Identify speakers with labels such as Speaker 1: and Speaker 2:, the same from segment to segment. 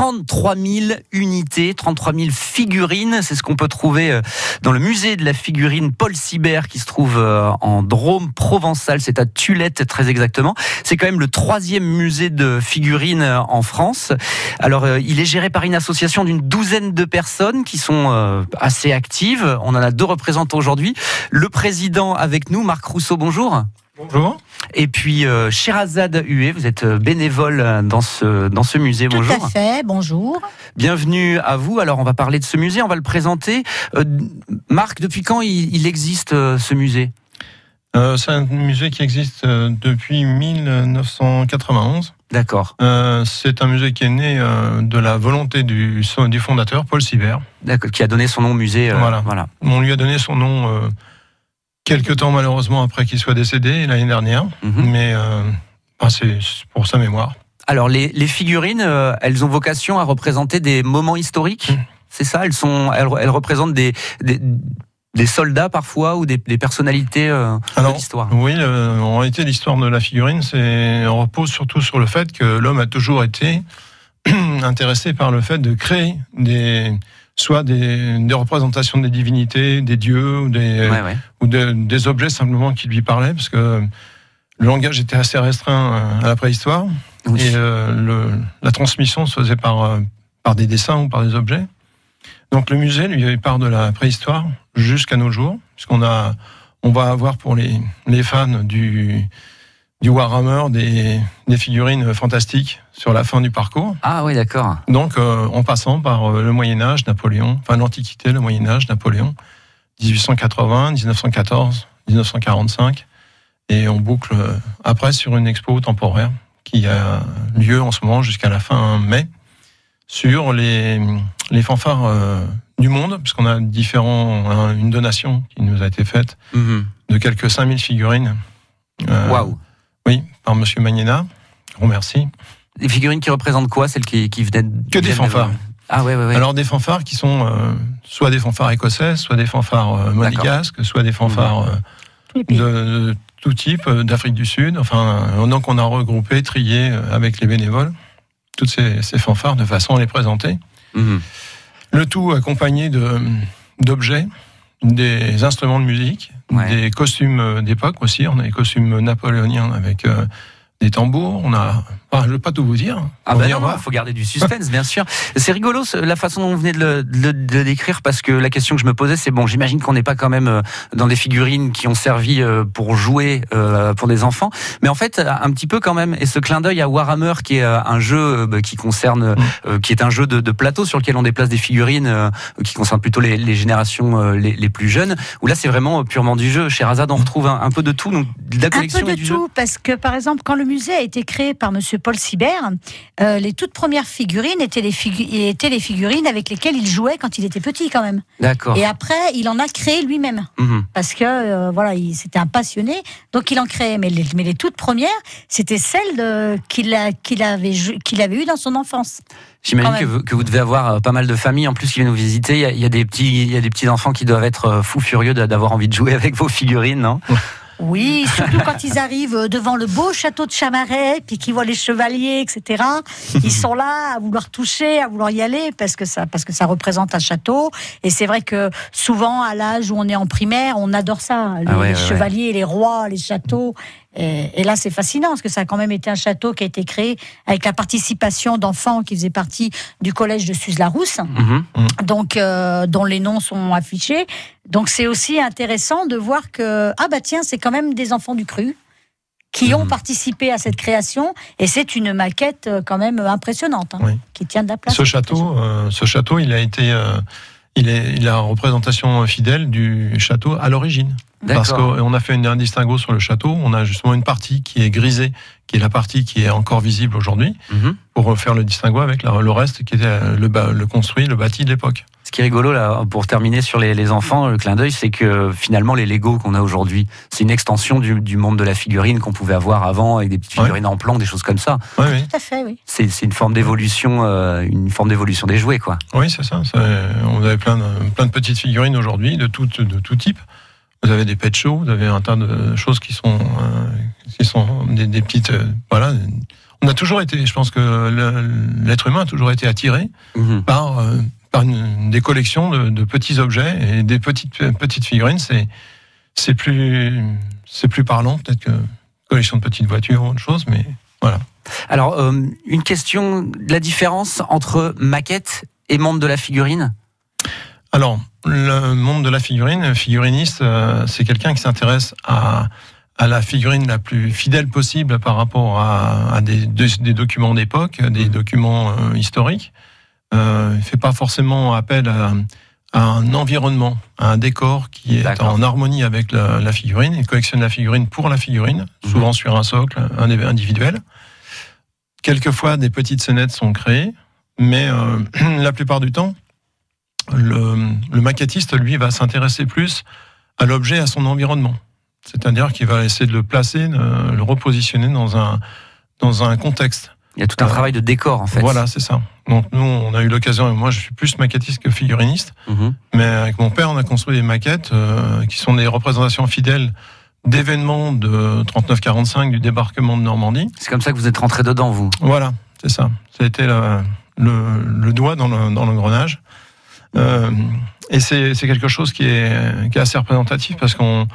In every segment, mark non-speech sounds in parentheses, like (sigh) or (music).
Speaker 1: 33 000 unités, 33 000 figurines. C'est ce qu'on peut trouver euh, dans le musée de la figurine Paul Sibert qui se trouve euh, en Drôme provençal. C'est à Tulette très exactement. C'est quand même le troisième musée de figurines euh, en France. Alors, il est géré par une association d'une douzaine de personnes qui sont assez actives. On en a deux représentants aujourd'hui. Le président avec nous, Marc Rousseau, bonjour.
Speaker 2: Bonjour.
Speaker 1: Et puis euh, Sherazade Hué, vous êtes euh, bénévole euh, dans ce, dans ce musée. bonjour.
Speaker 3: Tout à fait, bonjour.
Speaker 1: Bienvenue à vous. Alors on va parler de ce musée, on va le présenter. Marc, depuis quand il, existe ce musée?
Speaker 2: C'est un musée qui existe depuis 1991.
Speaker 1: D'accord.
Speaker 2: c'est un musée qui est né de la volonté du, du fondateur, Paul Sibert.
Speaker 1: D'accord, qui a donné son nom au musée.
Speaker 2: voilà. voilà. On lui a donné son nom quelques temps malheureusement après qu'il soit décédé l'année dernière, mhm. mais euh, c'est pour sa mémoire.
Speaker 1: Alors les, figurines, euh, elles ont vocation à représenter des moments historiques. Mhm. C'est ça, elles sont, elles, représentent des, des, soldats parfois ou des, personnalités euh, de l'histoire?
Speaker 2: Oui, en réalité, l'histoire de la figurine, repose surtout sur le fait que l'homme a toujours été (clears throat) intéressé par le fait de créer des soit des, représentations des divinités, des dieux ou des, ou des objets simplement qui lui parlaient, parce que le langage était assez restreint euh, à la préhistoire. Et euh, la transmission se faisait par, euh, par des dessins ou par des objets. Donc le musée, lui, part de la préhistoire jusqu'à nos jours, puisqu'on a, on va avoir pour les, les fans du, du Warhammer, des, des, figurines fantastiques sur la fin du parcours.
Speaker 1: Ah oui, d'accord.
Speaker 2: Donc, euh, en passant par euh, le Moyen Âge, Napoléon, enfin l'Antiquité, le Moyen Âge, Napoléon, 1880, 1914, 1945, et on boucle euh, après sur une expo temporaire qui a lieu en ce moment jusqu'à la fin mai sur les, les fanfares du monde, puisqu'on a différents, une donation qui nous a été faite mhm. de quelques 5000 figurines.
Speaker 1: Waouh
Speaker 2: oui, par Monsieur Magnena. Gros merci.
Speaker 1: Des figurines qui représentent quoi Celles qui, qui venaient
Speaker 2: Que des fanfares.
Speaker 1: Ah ouais, ouais, ouais,
Speaker 2: Alors des fanfares qui sont euh, soit des fanfares écossaises, soit des fanfares euh, monégasques, soit des fanfares euh, de, tout type, d'Afrique du Sud. Enfin, donc on a regroupé, trié avec les bénévoles toutes ces, fanfares de façon à les présenter. Mhm. Le tout accompagné de d'objets des instruments de musique, des costumes d'époque aussi. On a des costumes napoléoniens avec euh, des tambours. On a je ne veux pas tout vous dire.
Speaker 1: Ah ben non, il faut garder du suspense, bien sûr. C'est rigolo la façon dont vous venez de le, décrire parce que la question que je me posais, c'est bon, j'imagine qu'on n'est pas quand même euh, dans des figurines qui ont servi euh, pour jouer euh, pour des enfants, mais en fait un petit peu quand même. Et ce clin d'œil à Warhammer, qui est un jeu bah, qui concerne, mm. qui est un jeu de, plateau sur lequel on déplace des figurines, qui concerne plutôt les, générations les, plus jeunes. Où là, c'est vraiment purement du jeu. Chez Razad, on retrouve un, peu de tout, donc de la collection
Speaker 3: un peu de tout, parce que par exemple, quand le musée a été créé par Monsieur Paul Sibert, euh, les toutes premières figurines étaient les, étaient les figurines avec lesquelles il jouait quand il était petit quand même.
Speaker 1: D'accord.
Speaker 3: Et après, il en a créé lui-même. Mhm. Parce que, euh, voilà, c'était un passionné, donc il en créait. Mais les, mais les toutes premières, c'était celles qu'il qu'il avait, qu'il avait eues dans son enfance.
Speaker 1: J'imagine que vous, que vous, devez avoir euh, pas mal de familles en plus qui viennent nous visiter. Il y, a, il y a des petits, il y a des petits enfants qui doivent être fous furieux d'avoir envie de jouer avec vos figurines, non? (laughs)
Speaker 3: oui, surtout quand ils arrivent devant le beau château de Chamaret, puis qu'ils voient les chevaliers, etc. Ils sont là à vouloir toucher, à vouloir y aller, parce que ça, parce que ça représente un château. Et c'est vrai que souvent, à l'âge où on est en primaire, on adore ça. Ah les, chevaliers, les rois, les châteaux. Et, là, c'est fascinant parce que ça a quand même été un château qui a été créé avec la participation d'enfants qui faisaient partie du collège de Suze-la-Rousse, mhm. donc euh, dont les noms sont affichés. Donc c'est aussi intéressant de voir que ah bah tiens, c'est quand même des enfants du cru qui ont mhm. participé à cette création et c'est une maquette euh, quand même impressionnante hein, qui tient de la place.
Speaker 2: Ce château, euh, ce château, il a été il est la représentation fidèle du château à l'origine. Parce qu'on a fait un distinguo sur le château. On a justement une partie qui est grisée, qui est la partie qui est encore visible aujourd'hui, mhm. pour faire le distinguo avec le reste qui était le, le construit, le bâti de l'époque.
Speaker 1: Ce qui est rigolo, là, pour terminer sur les, enfants, le clin d'œil, c'est que finalement, les Lego qu'on a aujourd'hui, c'est une extension du, monde de la figurine qu'on pouvait avoir avant, avec des petites figurines en plan, des choses comme ça.
Speaker 3: Oui, oui. Tout à fait, oui.
Speaker 1: C'est une forme d'évolution, euh, une forme d'évolution des jouets, quoi.
Speaker 2: Oui, c'est ça. On avait plein de, plein de petites figurines aujourd'hui, de tout, de tout type. Vous avez des pet shows, vous avez un tas de choses qui sont, euh, qui sont des, petites, euh, voilà, on a toujours été, je pense que l'être humain a toujours été attiré
Speaker 1: Mhm.
Speaker 2: par, euh, par une- des collections de, de petits objets et des petites, petites figurines. C'est, c'est plus, c'est plus parlant, peut-être que collection de petites voitures ou autre chose, mais voilà.
Speaker 1: Alors, euh, une question, la différence entre maquette et monde de la figurine?
Speaker 2: Alors, le monde de la figurine, figuriniste, euh, c'est quelqu'un qui s'intéresse à, à la figurine la plus fidèle possible par rapport à, à des, des- des documents d'époque, des documents euh, historiques. Euh, il fait pas forcément appel à, à un environnement, à un décor qui est en harmonie avec la, la figurine. Il collectionne la figurine pour la figurine,
Speaker 1: Mhm.
Speaker 2: souvent sur un socle individuel. Quelquefois, des petites scénettes sont créées, mais euh, (clears throat) la plupart du temps, le, le maquettiste, lui, va s'intéresser plus à l'objet, à son environnement. C'est-à-dire qu'il va essayer de le placer, de le repositionner dans un, dans un contexte.
Speaker 1: Il y a tout un
Speaker 2: Euh,
Speaker 1: travail de décor, en fait.
Speaker 2: Voilà, c'est ça. Donc nous, on a eu l'occasion, et moi je suis plus maquettiste que figuriniste,
Speaker 1: Mhm.
Speaker 2: mais avec mon père, on a construit des maquettes euh, qui sont des représentations fidèles d'événements de 39-45 du débarquement de Normandie.
Speaker 1: C'est comme ça que vous êtes rentré dedans, vous.
Speaker 2: Voilà, c'est ça. Ça a été la- le, le doigt dans le- dans l'engrenage. Euh, et c'est quelque chose qui est, qui est assez représentatif parce qu'on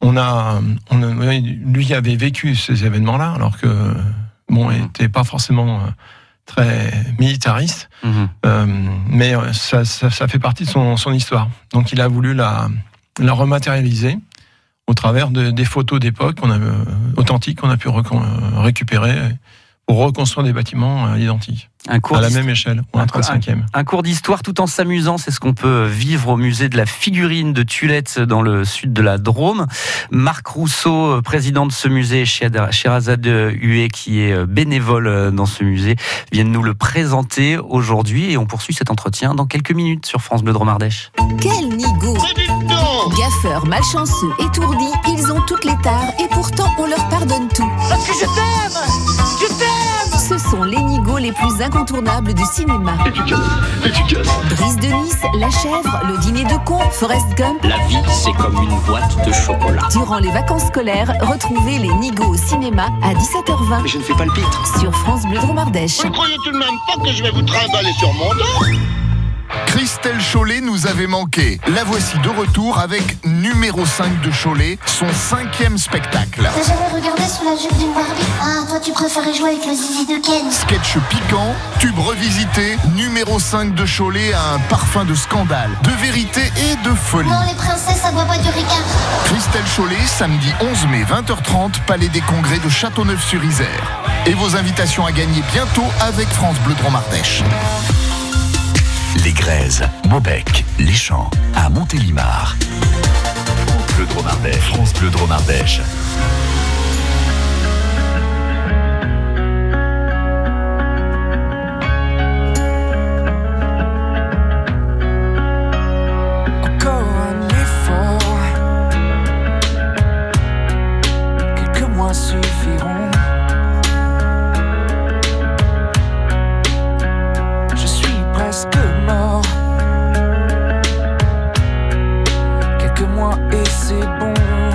Speaker 2: on a, on a- lui avait vécu ces événements-là, alors que bon, il
Speaker 1: Mhm.
Speaker 2: n'était pas forcément euh, très militariste,
Speaker 1: Mhm.
Speaker 2: euh, mais ça, ça, ça fait partie de son, son histoire. Donc il a voulu la, la rematérialiser au travers de- des photos d'époque qu'on a, authentiques qu'on a pu récupérer pour reconstruire des bâtiments identiques,
Speaker 1: Un cours
Speaker 2: à la
Speaker 1: d'histoire-
Speaker 2: même échelle, ou un
Speaker 1: Un cours-
Speaker 2: 35e.
Speaker 1: Un cours d'histoire tout en s'amusant, c'est ce qu'on peut vivre au musée de la figurine de Tulette dans le sud de la Drôme. Marc Rousseau, euh, président de ce musée, et Sherazade Huet, qui est euh, bénévole euh, dans ce musée, viennent nous le présenter aujourd'hui et on poursuit cet entretien dans quelques minutes sur France Bleu Drôme Ardèche.
Speaker 4: Quel nigo Gaffeurs, malchanceux, étourdis, ils ont toutes les tares et pourtant on leur pardonne tout.
Speaker 5: Parce que je t'aime Je t'aime
Speaker 4: Ce sont les nigauds les plus incontournables du cinéma. Brise de Nice, La Chèvre, Le Dîner de Con, Forrest Gump.
Speaker 6: La vie, c'est comme une boîte de chocolat.
Speaker 4: Durant les vacances scolaires, retrouvez les nigauds au cinéma à 17h20
Speaker 6: Mais je ne fais pas le pitre.
Speaker 4: sur France Bleu Drôme Ardèche.
Speaker 7: Vous ne croyez tout de même pas que je vais vous trimballer sur mon dos?
Speaker 8: Christelle Chollet nous avait manqué. La voici de retour avec numéro 5 de Cholet, son cinquième spectacle.
Speaker 9: T'as jamais regardé sous la jupe d'une Barbie? Ah, toi tu préférais jouer avec le zizi de Ken.
Speaker 8: Sketch piquant, tube revisité, numéro 5 de Cholet a un parfum de scandale, de vérité et de folie.
Speaker 9: Non, les princesses, ça boit pas du ricard.
Speaker 8: Christelle Chollet, samedi 11 mai 20h30, Palais des Congrès de Châteauneuf-sur-Isère. Et vos invitations à gagner bientôt avec France Bleu Drôme Ardèche.
Speaker 10: Les Grèzes, Maubec, Les Champs, à Montélimar. France Bleu Drôme Ardèche. France Bleu Drôme Ardèche.
Speaker 5: C'est bon.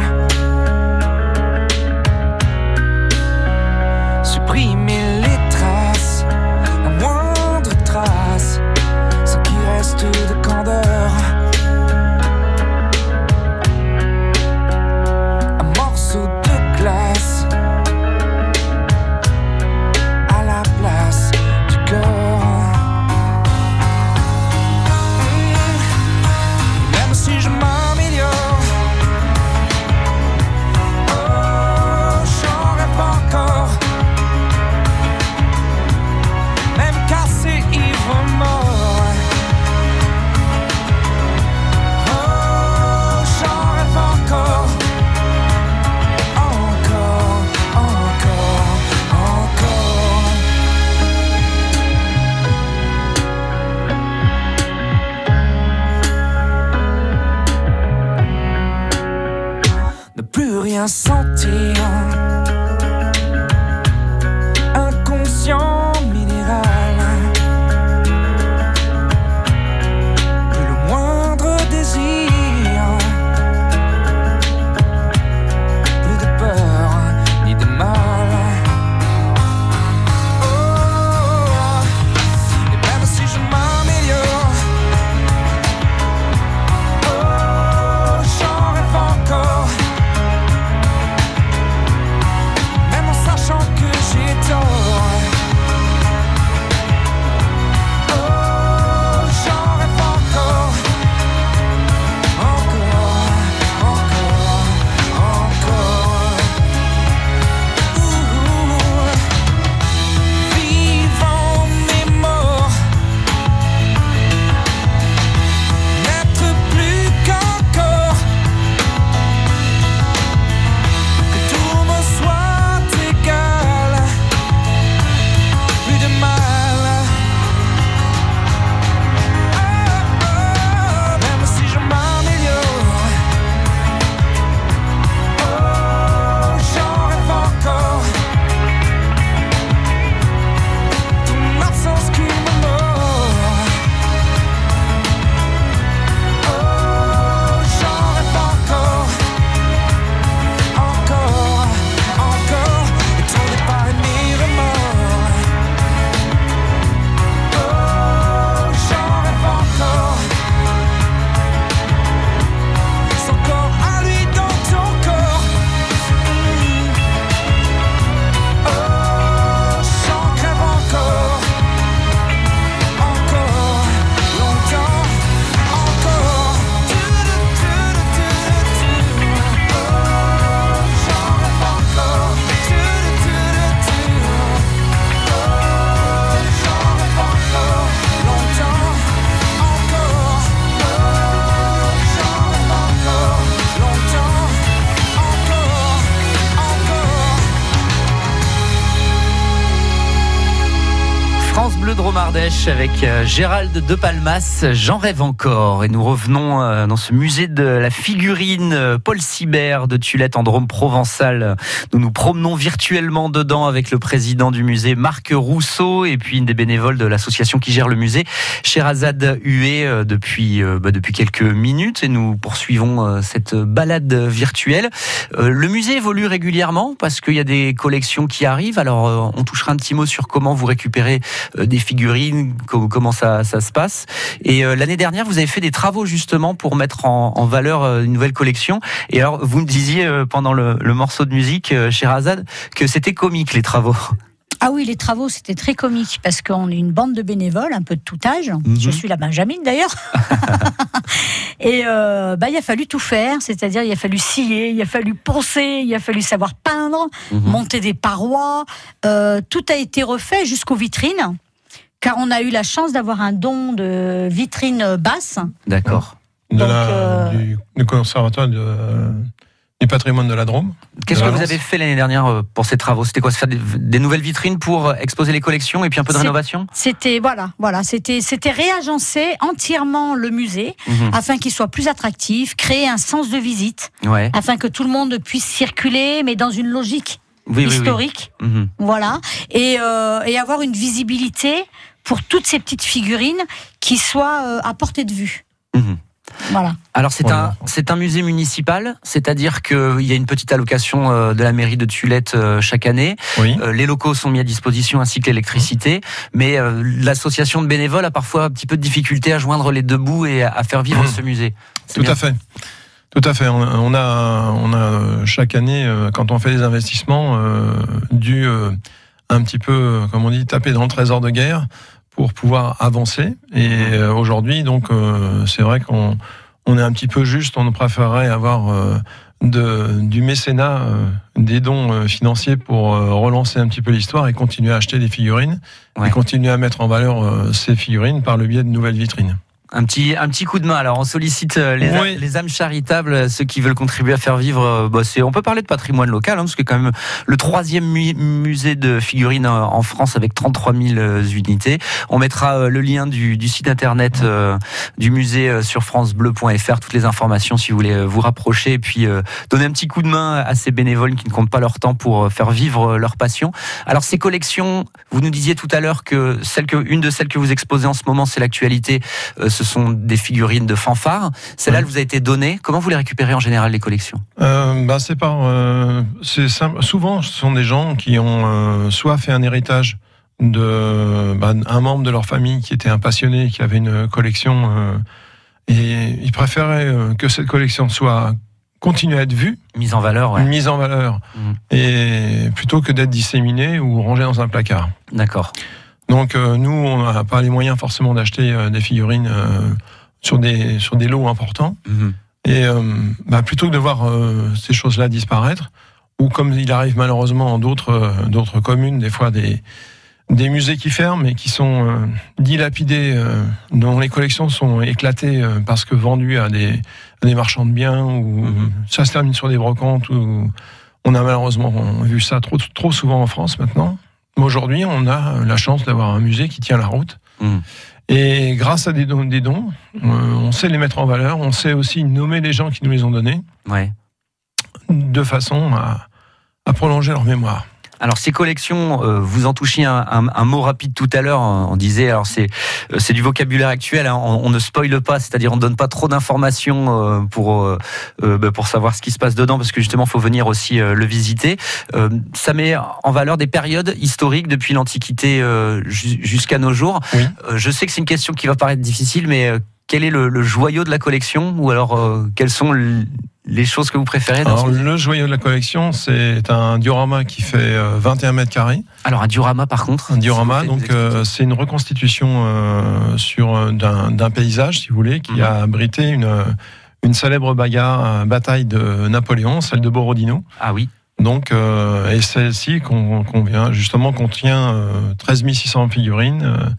Speaker 1: Dromardèche avec euh, Gérald de Palmas, J'en rêve encore. Et nous revenons euh, dans ce musée de la figurine euh, Paul Sibert de Tulette en Drôme provençal. Nous nous promenons virtuellement dedans avec le président du musée Marc Rousseau et puis une des bénévoles de l'association qui gère le musée, Sherazade Hué, depuis, bah, depuis quelques minutes. Et nous poursuivons cette balade virtuelle. Le musée évolue régulièrement parce qu'il y a des collections qui arrivent. Alors on touchera un petit mot sur comment vous récupérez des figurines, comment ça, ça se passe. Et euh, l'année dernière, vous avez fait des travaux justement pour mettre en, en, valeur euh, une nouvelle collection. Et alors, vous me disiez euh, pendant le, le morceau de musique chez Razad que c'était comique les travaux.
Speaker 3: Ah oui, les travaux, c'était très comique parce qu'on est une bande de bénévoles, un peu de tout âge.
Speaker 1: Mhm.
Speaker 3: Je suis la Benjamin d'ailleurs. (laughs) et euh, bah, il a fallu tout faire, c'est-à-dire il a fallu scier, il a fallu poncer, il a fallu savoir peindre,
Speaker 1: Mhm.
Speaker 3: monter des parois. Euh, tout a été refait jusqu'aux vitrines, car on a eu la chance d'avoir un don de vitrines basses.
Speaker 1: D'accord.
Speaker 2: de
Speaker 3: Donc,
Speaker 2: la-
Speaker 3: euh,
Speaker 2: du, du conservatoire de- du patrimoine de la Drôme.
Speaker 1: Qu'est-ce que
Speaker 2: Valence.
Speaker 1: vous avez fait l'année dernière euh, pour ces travaux? C'était quoi? Se faire des, des nouvelles vitrines pour exposer les collections et puis un peu de rénovation?
Speaker 3: C'était voilà, voilà, c'était c'était réagencer entièrement le musée
Speaker 1: Mhm.
Speaker 3: afin qu'il soit plus attractif, créer un sens de visite.
Speaker 1: Ouais.
Speaker 3: afin que tout le monde puisse circuler, mais dans une logique
Speaker 1: Oui, oui, oui.
Speaker 3: historique,
Speaker 1: Mhm.
Speaker 3: voilà, et, euh, et avoir une visibilité pour toutes ces petites figurines qui soient euh, à portée de vue.
Speaker 1: Mhm.
Speaker 3: Voilà.
Speaker 1: Alors c'est
Speaker 2: Voilà.
Speaker 1: un c'est un musée municipal, c'est-à-dire qu'il y a une petite allocation euh, de la mairie de Tulette euh, chaque année.
Speaker 2: Oui.
Speaker 1: Euh, les locaux sont mis à disposition ainsi que l'électricité, mais euh, l'association de bénévoles a parfois un petit peu de difficulté à joindre les deux bouts et à, faire vivre ce musée.
Speaker 2: Tout
Speaker 1: bien.
Speaker 2: à fait. Tout à fait. On a, on a chaque année, quand on fait des investissements, euh, dû euh, un petit peu, comme on dit, taper dans le trésor de guerre pour pouvoir avancer. Et euh, aujourd'hui, donc, euh, c'est vrai qu'on on est un petit peu juste. On préférerait avoir euh, de, du mécénat, euh, des dons euh, financiers pour euh, relancer un petit peu l'histoire et continuer à acheter des figurines
Speaker 1: Ouais.
Speaker 2: et continuer à mettre en valeur euh, ces figurines par le biais de nouvelles vitrines.
Speaker 1: Un petit, un petit coup de main. Alors, on sollicite euh, les,
Speaker 2: Oui.
Speaker 1: les âmes charitables, euh, ceux qui veulent contribuer à faire vivre. euh, bah, c'est, on peut parler de patrimoine local, hein, parce que quand même le troisième mu- musée de figurines en France avec 33 000 euh, unités. On mettra le lien du, du site internet euh, du musée sur francebleu.fr, toutes les informations si vous voulez vous rapprocher et puis euh, donner un petit coup de main à ces bénévoles qui ne comptent pas leur temps pour faire vivre leur passion. Alors ces collections, vous nous disiez tout à l'heure que celle que une de celles que vous exposez en ce moment, c'est l'actualité. Euh, ce sont des figurines de fanfare. Celle-là, elle vous a été donnée. Comment vous les récupérez en général les collections?
Speaker 2: Euh, bah, c'est par, euh. Souvent, ce sont des gens qui ont euh, soit fait un héritage de bah, un membre de leur famille qui était un passionné, qui avait une collection, euh, et ils préféraient euh, que cette collection soit continue à être vue,
Speaker 1: Mise en valeur, ouais.
Speaker 2: mise en valeur,
Speaker 1: Mhm.
Speaker 2: et plutôt que d'être disséminée ou rangée dans un placard.
Speaker 1: D'accord.
Speaker 2: Donc euh, nous, on n'a pas les moyens forcément d'acheter euh, des figurines euh, sur des sur des lots importants.
Speaker 1: Mhm.
Speaker 2: Et euh, bah, plutôt que de voir euh, ces choses-là disparaître, ou comme il arrive malheureusement dans d'autres d'autres communes, des fois des des musées qui ferment et qui sont euh, dilapidés, euh, dont les collections sont éclatées euh, parce que vendues à des, à des marchands de biens, ou
Speaker 1: Mhm.
Speaker 2: ça se termine sur des brocantes. Ou, on a malheureusement vu ça trop, trop souvent en France maintenant. Aujourd'hui, on a la chance d'avoir un musée qui tient la route.
Speaker 1: Mhm.
Speaker 2: Et grâce à des dons, des dons euh, on sait les mettre en valeur, on sait aussi nommer les gens qui nous les ont donnés,
Speaker 1: Ouais.
Speaker 2: de façon à, à prolonger leur mémoire.
Speaker 1: Alors ces collections, euh, vous en touchiez un, un- un mot rapide tout à l'heure. On disait, alors c'est euh, c'est du vocabulaire actuel. hein, on, on ne spoile pas, c'est-à-dire on ne donne pas trop d'informations euh, pour euh, euh, bah, pour savoir ce qui se passe dedans, parce que justement, faut venir aussi euh, le visiter. Euh, ça met en valeur des périodes historiques depuis l'Antiquité euh, ju- jusqu'à nos jours.
Speaker 2: Oui.
Speaker 1: Euh, je sais que c'est une question qui va paraître difficile, mais euh, quel est le, le joyau de la collection, ou alors euh, quelles sont les choses que vous préférez dans
Speaker 2: Alors, le joyau de la collection, c'est un diorama qui fait euh, 21 mètres carrés.
Speaker 1: Alors un diorama, par contre.
Speaker 2: Un diorama, donc euh, c'est une reconstitution euh, sur euh, d'un paysage, si vous voulez, qui
Speaker 1: Mhm.
Speaker 2: a abrité une une célèbre bagarre, euh, bataille de Napoléon, celle de Borodino.
Speaker 1: ah oui.
Speaker 2: Donc, euh, et celle-ci qu'on vient justement contient euh, 13 600 figurines, euh,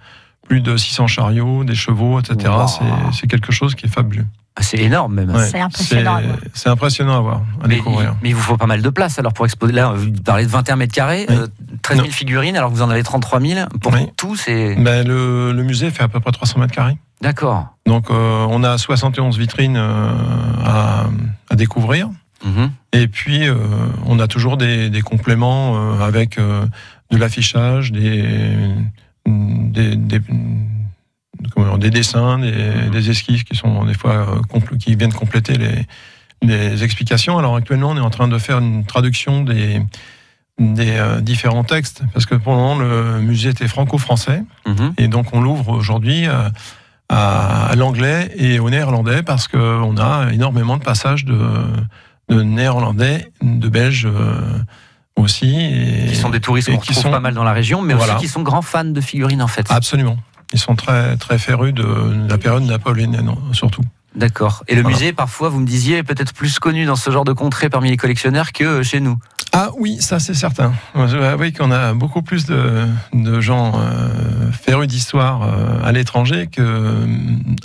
Speaker 2: plus de 600 chariots, des chevaux, etc.
Speaker 1: Wow.
Speaker 2: C'est- quelque chose qui est fabuleux.
Speaker 1: Ah, C'est énorme même.
Speaker 2: Ouais,
Speaker 3: C'est impressionnant à voir.
Speaker 2: C'est impressionnant à voir, à
Speaker 1: Mais,
Speaker 2: découvrir.
Speaker 1: mais il vous faut pas mal de place alors pour exposer. Là, vous parlez de 21 mètres carrés,
Speaker 2: Oui.
Speaker 1: euh, 13 000
Speaker 2: Non.
Speaker 1: figurines, alors que vous en avez 33 000. Pour
Speaker 2: Oui.
Speaker 1: tout, c'est.
Speaker 2: Ben, le, le musée fait à peu près 300 mètres carrés.
Speaker 1: D'accord.
Speaker 2: Donc euh, on a 71 vitrines euh, à, à découvrir.
Speaker 1: Mhm.
Speaker 2: Et puis euh, on a toujours des, des compléments euh, avec euh, de l'affichage, des, des, des, comment dire, des dessins, des, des esquisses qui sont des fois euh, qui viennent compléter les, les explications. Alors actuellement on est en train de faire une traduction des des euh, différents textes parce que pour le moment le musée était franco-français
Speaker 1: Mhm.
Speaker 2: et donc on l'ouvre aujourd'hui euh, à, à l'anglais et au néerlandais parce qu'on a énormément de passages de, de néerlandais, de belges euh, aussi. Et,
Speaker 1: Qui sont des touristes qu'on
Speaker 2: qui
Speaker 1: retrouve
Speaker 2: sont-
Speaker 1: pas mal dans la région, mais
Speaker 2: Voilà.
Speaker 1: aussi qui sont grands fans de figurines en fait.
Speaker 2: Absolument. Ils sont très, très férus de, de la période napoléonienne, surtout.
Speaker 1: D'accord. Et le
Speaker 2: Voilà.
Speaker 1: musée, parfois, vous me disiez, est peut-être plus connu dans ce genre de contrées parmi les collectionneurs que chez nous.
Speaker 2: Ah oui, ça c'est certain. Oui, qu'on a beaucoup plus de, de gens euh, férus d'histoire euh, à l'étranger que euh,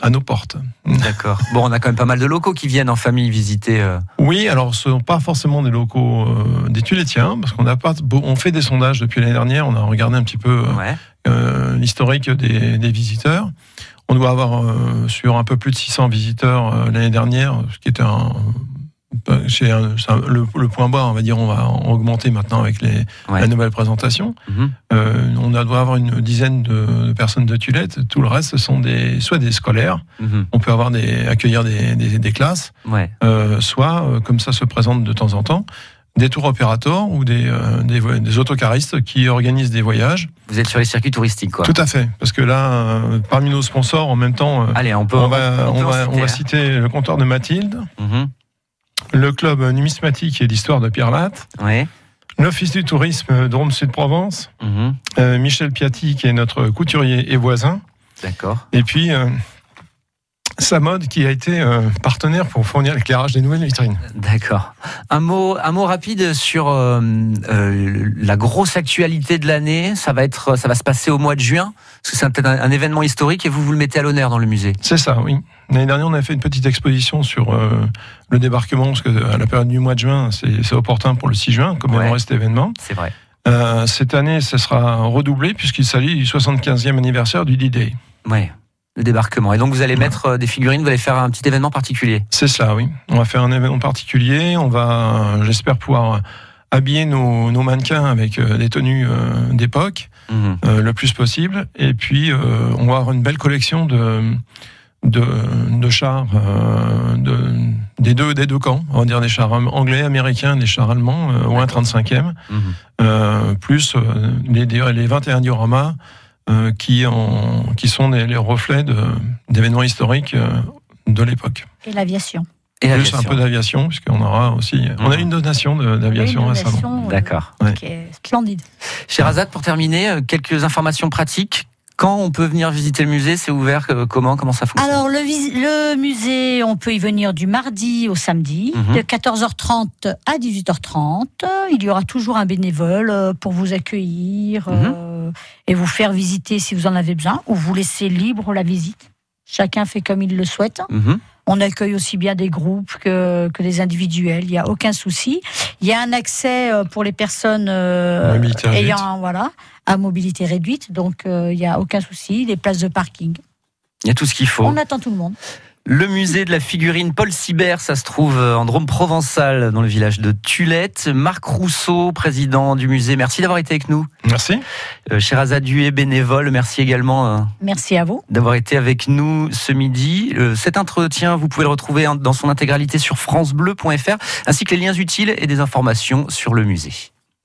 Speaker 2: à nos portes.
Speaker 1: D'accord. Bon, on a quand même pas mal de locaux qui viennent en famille visiter. euh,
Speaker 2: Oui, alors ce sont pas forcément des locaux euh, des Tulétiens, parce qu'on a pas, on fait des sondages depuis l'année dernière. On a regardé un petit peu
Speaker 1: Ouais.
Speaker 2: euh, l'historique des, des visiteurs. On doit avoir euh, sur un peu plus de 600 visiteurs euh, l'année dernière, ce qui était un, chez un- c'est un- le, le point bas, on va dire, on va en augmenter maintenant avec les,
Speaker 1: Ouais.
Speaker 2: la nouvelle présentation.
Speaker 1: Mhm.
Speaker 2: Euh, on a- doit avoir une dizaine de, de personnes de Tulette. Tout le reste, ce sont des, soit des scolaires.
Speaker 1: Mhm.
Speaker 2: On peut avoir des, accueillir des, des, des classes
Speaker 1: Ouais.
Speaker 2: euh, soit, euh, comme ça se présente de temps en temps, des tours opérateurs ou des, euh, des, autocaristes qui organisent des voyages.
Speaker 1: Vous êtes sur les circuits touristiques, quoi.
Speaker 2: Tout à fait, parce que là, euh, parmi nos sponsors, en même temps, euh,
Speaker 1: Allez, on peut.
Speaker 2: on, va,
Speaker 1: on peut
Speaker 2: va, on va
Speaker 1: citer,
Speaker 2: le comptoir de Mathilde.
Speaker 1: Mhm.
Speaker 2: Le club numismatique et d'histoire de Pierre Latte,
Speaker 1: Ouais.
Speaker 2: l'Office du tourisme Drôme Sud-Provence,
Speaker 1: Mhm.
Speaker 2: euh, Michel Piatti qui est notre couturier et voisin,
Speaker 1: D'accord.
Speaker 2: et puis euh, Samod qui a été euh, partenaire pour fournir l'éclairage des nouvelles vitrines.
Speaker 1: D'accord. Un mot, un mot rapide sur euh, euh, la grosse actualité de l'année. Ça va être, ça va se passer au mois de juin. Parce que c'est peut-être un, un événement historique et vous vous le mettez à l'honneur dans le musée.
Speaker 2: C'est ça, oui. L'année dernière, on a fait une petite exposition sur le débarquement, parce que à la période du mois de juin, c'est opportun pour le 6 juin, commémorer
Speaker 1: Ouais.
Speaker 2: cet événement.
Speaker 1: C'est vrai.
Speaker 2: Cette année, ce sera redoublé, puisqu'il s'agit du 75e anniversaire du D-Day.
Speaker 1: Ouais. Le débarquement. Et donc vous allez mettre euh, des figurines, vous allez faire un petit événement particulier.
Speaker 2: C'est cela, oui. On va faire un événement particulier. On va, euh, j'espère, pouvoir habiller nos, nos mannequins avec euh, des tenues euh, d'époque,
Speaker 1: Mhm.
Speaker 2: euh, le plus possible. Et puis, euh, on va avoir une belle collection de, de, de chars euh, de, des, deux, des deux camps. On va dire des chars anglais, américains, des chars allemands, euh, au 1,35e.
Speaker 1: Mhm.
Speaker 2: euh, plus euh, les, les 21 dioramas euh, qui, en, qui sont des, les reflets d'événements historiques euh, de l'époque.
Speaker 3: Et l'aviation.
Speaker 1: Et
Speaker 2: Plus un peu d'aviation, puisqu'on aura aussi. On a
Speaker 1: Mhm.
Speaker 2: une donation d'aviation
Speaker 3: Une
Speaker 2: récemment.
Speaker 3: donation, euh,
Speaker 1: D'accord.
Speaker 2: Ouais.
Speaker 3: qui est splendide.
Speaker 1: Sherazade, pour terminer, quelques informations pratiques. Quand on peut venir visiter le musée C'est ouvert euh, Comment Comment ça fonctionne?
Speaker 3: Alors, le, musée, on peut y venir du mardi au samedi,
Speaker 1: Mhm.
Speaker 3: de 14h30 à 18h30. Il y aura toujours un bénévole euh, pour vous accueillir
Speaker 1: Mhm.
Speaker 3: euh, et vous faire visiter si vous en avez besoin, ou vous laisser libre la visite. Chacun fait comme il le souhaite.
Speaker 1: Mhm.
Speaker 3: On accueille aussi bien des groupes que, que des individuels. Il n'y a aucun souci. Il y a un accès euh, pour les personnes euh, ayant voilà à mobilité réduite. Donc euh, il n'y a aucun souci. Les places de parking.
Speaker 1: Il y a tout ce qu'il faut.
Speaker 3: On attend tout le monde.
Speaker 1: Le musée de la figurine Paul Sibert, ça se trouve euh, en Drôme provençal, dans le village de Tulette. Marc Rousseau, président du musée, merci d'avoir été avec nous.
Speaker 2: Merci.
Speaker 1: Euh, bénévole, merci également euh,
Speaker 3: Merci à vous.
Speaker 1: d'avoir été avec nous ce midi. Euh, cet entretien, vous pouvez le retrouver dans son intégralité sur francebleu.fr, ainsi que les liens utiles et des informations sur le musée.